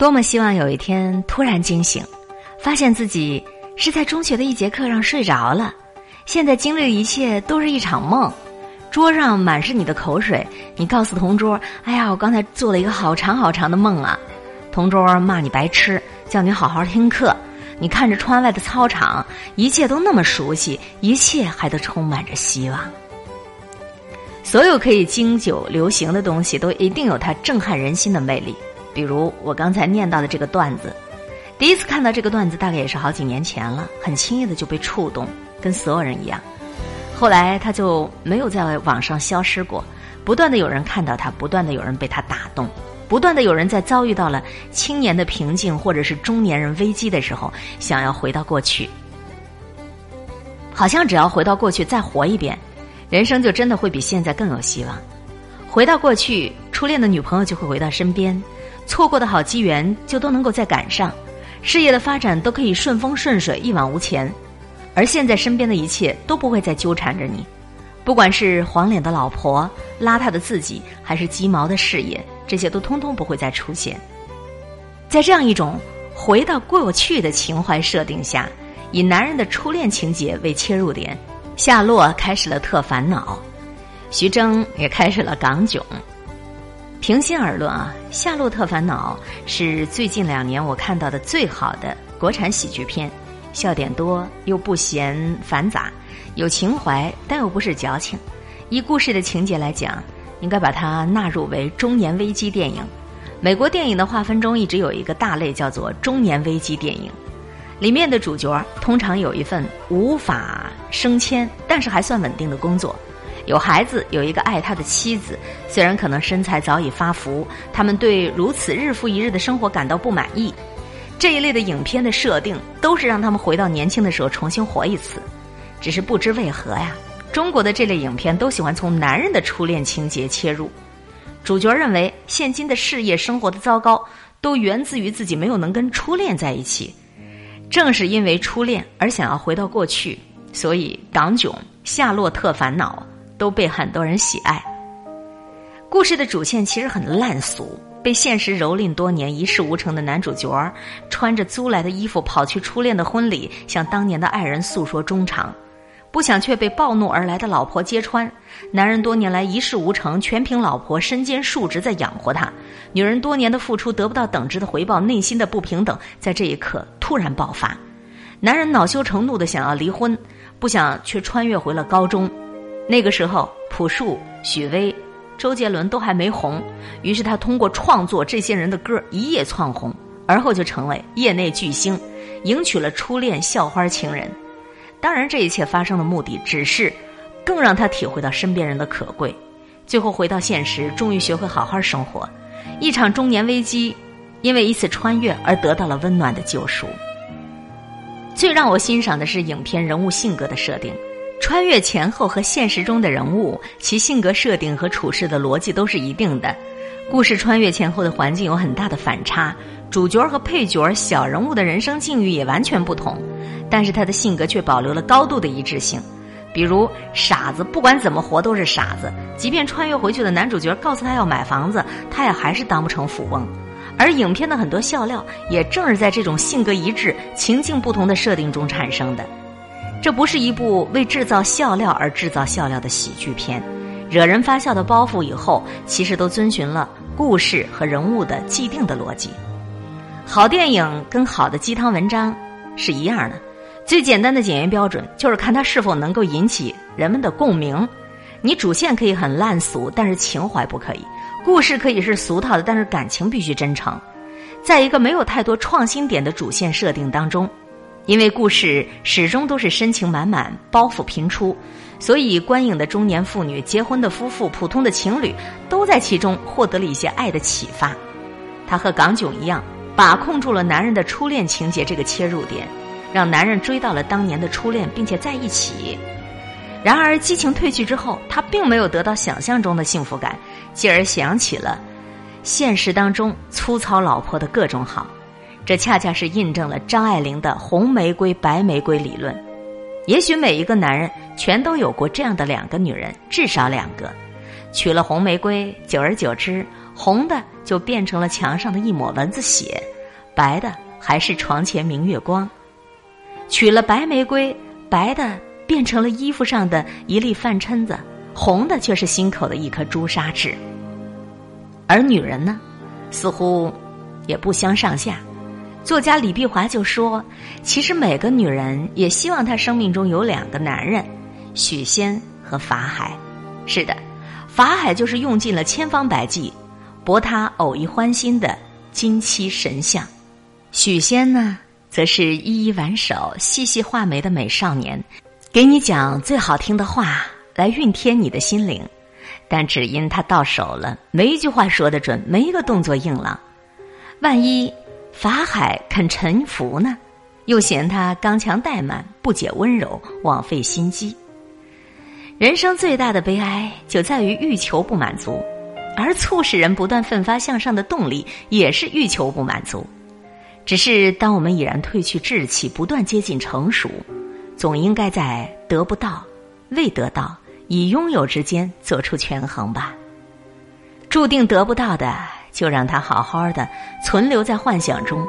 多么希望有一天突然惊醒，发现自己是在中学的一节课上睡着了，现在经历的一切都是一场梦。桌上满是你的口水，你告诉同桌：“哎呀，我刚才做了一个好长好长的梦啊！”同桌骂你白痴，叫你好好听课。你看着窗外的操场，一切都那么熟悉，一切还都充满着希望。所有可以经久流行的东西，都一定有它震撼人心的魅力。比如我刚才念到的这个段子，第一次看到这个段子大概也是好几年前了，很轻易的就被触动，跟所有人一样。后来他就没有在网上消失过，不断的有人看到他，不断的有人被他打动，不断的有人在遭遇到了青年的瓶颈或者是中年人危机的时候，想要回到过去，好像只要回到过去再活一遍，人生就真的会比现在更有希望。回到过去，初恋的女朋友就会回到身边。错过的好机缘就都能够再赶上，事业的发展都可以顺风顺水一往无前，而现在身边的一切都不会再纠缠着你，不管是黄脸的老婆、邋遢的自己，还是鸡毛的事业，这些都通通不会再出现。在这样一种回到过去的情怀设定下，以男人的初恋情节为切入点，夏洛开始了特烦恼，徐峥也开始了港囧。平心而论啊，《夏洛特烦恼》是最近两年我看到的最好的国产喜剧片，笑点多又不嫌繁杂，有情怀但又不是矫情。以故事的情节来讲，应该把它纳入为中年危机电影。美国电影的划分中一直有一个大类叫做中年危机电影，里面的主角通常有一份无法升迁但是还算稳定的工作。有孩子，有一个爱他的妻子，虽然可能身材早已发福，他们对如此日复一日的生活感到不满意。这一类的影片的设定都是让他们回到年轻的时候重新活一次。只是不知为何呀，中国的这类影片都喜欢从男人的初恋情节切入。主角认为现今的事业生活的糟糕都源自于自己没有能跟初恋在一起。正是因为初恋而想要回到过去，所以港囧《夏洛特烦恼》。都被很多人喜爱。故事的主线其实很烂俗，被现实蹂躏多年、一事无成的男主角，穿着租来的衣服跑去初恋的婚礼，向当年的爱人诉说衷肠，不想却被暴怒而来的老婆揭穿。男人多年来一事无成，全凭老婆身兼数职在养活他。女人多年的付出得不到等值的回报，内心的不平等在这一刻突然爆发。男人恼羞成怒的想要离婚，不想却穿越回了高中。那个时候，朴树、许巍、周杰伦都还没红，于是他通过创作这些人的歌一夜窜红，而后就成为业内巨星，迎娶了初恋校花情人。当然，这一切发生的目的只是更让他体会到身边人的可贵。最后回到现实，终于学会好好生活。一场中年危机，因为一次穿越而得到了温暖的救赎。最让我欣赏的是影片人物性格的设定。穿越前后和现实中的人物，其性格设定和处事的逻辑都是一定的。故事穿越前后的环境有很大的反差，主角和配角小人物的人生境遇也完全不同，但是他的性格却保留了高度的一致性。比如傻子，不管怎么活都是傻子，即便穿越回去的男主角告诉他要买房子，他也还是当不成富翁。而影片的很多笑料，也正是在这种性格一致、情境不同的设定中产生的。这不是一部为制造笑料而制造笑料的喜剧片，惹人发笑的包袱以后，其实都遵循了故事和人物的既定的逻辑。好电影跟好的鸡汤文章是一样的，最简单的检验标准就是看它是否能够引起人们的共鸣。你主线可以很烂俗，但是情怀不可以；故事可以是俗套的，但是感情必须真诚。在一个没有太多创新点的主线设定当中。因为故事始终都是深情满满、包袱频出，所以观影的中年妇女、结婚的夫妇、普通的情侣都在其中获得了一些爱的启发。他和港囧一样，把控住了男人的初恋情节这个切入点，让男人追到了当年的初恋，并且在一起。然而激情褪去之后，他并没有得到想象中的幸福感，继而想起了现实当中粗糙老婆的各种好。这恰恰是印证了张爱玲的“红玫瑰、白玫瑰”理论。也许每一个男人全都有过这样的两个女人，至少两个。娶了红玫瑰，久而久之，红的就变成了墙上的一抹蚊子血，白的还是床前明月光。娶了白玫瑰，白的变成了衣服上的一粒饭碜子，红的却是心口的一颗朱砂痣。而女人呢，似乎也不相上下。作家李碧华就说：“其实每个女人也希望她生命中有两个男人，许仙和法海。是的，法海就是用尽了千方百计博她偶一欢心的金漆神像，许仙呢，则是依依挽手、细细画眉的美少年，给你讲最好听的话来熨贴你的心灵。但只因他到手了，没一句话说得准，没一个动作硬朗，万一……”法海肯臣服呢，又嫌他刚强怠慢、不解温柔、枉费心机。人生最大的悲哀就在于欲求不满足，而促使人不断奋发向上的动力也是欲求不满足。只是当我们已然褪去稚气，不断接近成熟，总应该在得不到、未得到、已拥有之间做出权衡吧。注定得不到的。就让他好好的存留在幻想中，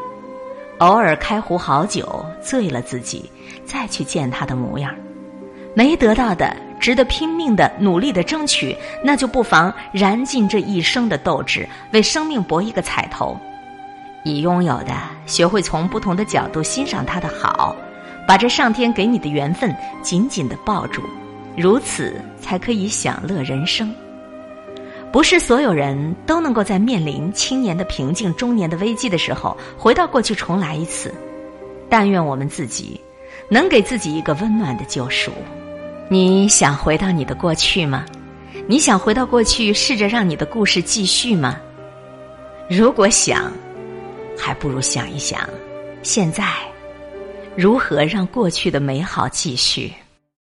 偶尔开壶好酒，醉了自己，再去见他的模样。没得到的，值得拼命的努力的争取，那就不妨燃尽这一生的斗志，为生命搏一个彩头。已拥有的，学会从不同的角度欣赏他的好，把这上天给你的缘分紧紧的抱住，如此才可以享乐人生。不是所有人都能够在面临青年的平静、中年的危机的时候，回到过去重来一次。但愿我们自己能给自己一个温暖的救赎。你想回到你的过去吗？你想回到过去，试着让你的故事继续吗？如果想，还不如想一想，现在如何让过去的美好继续。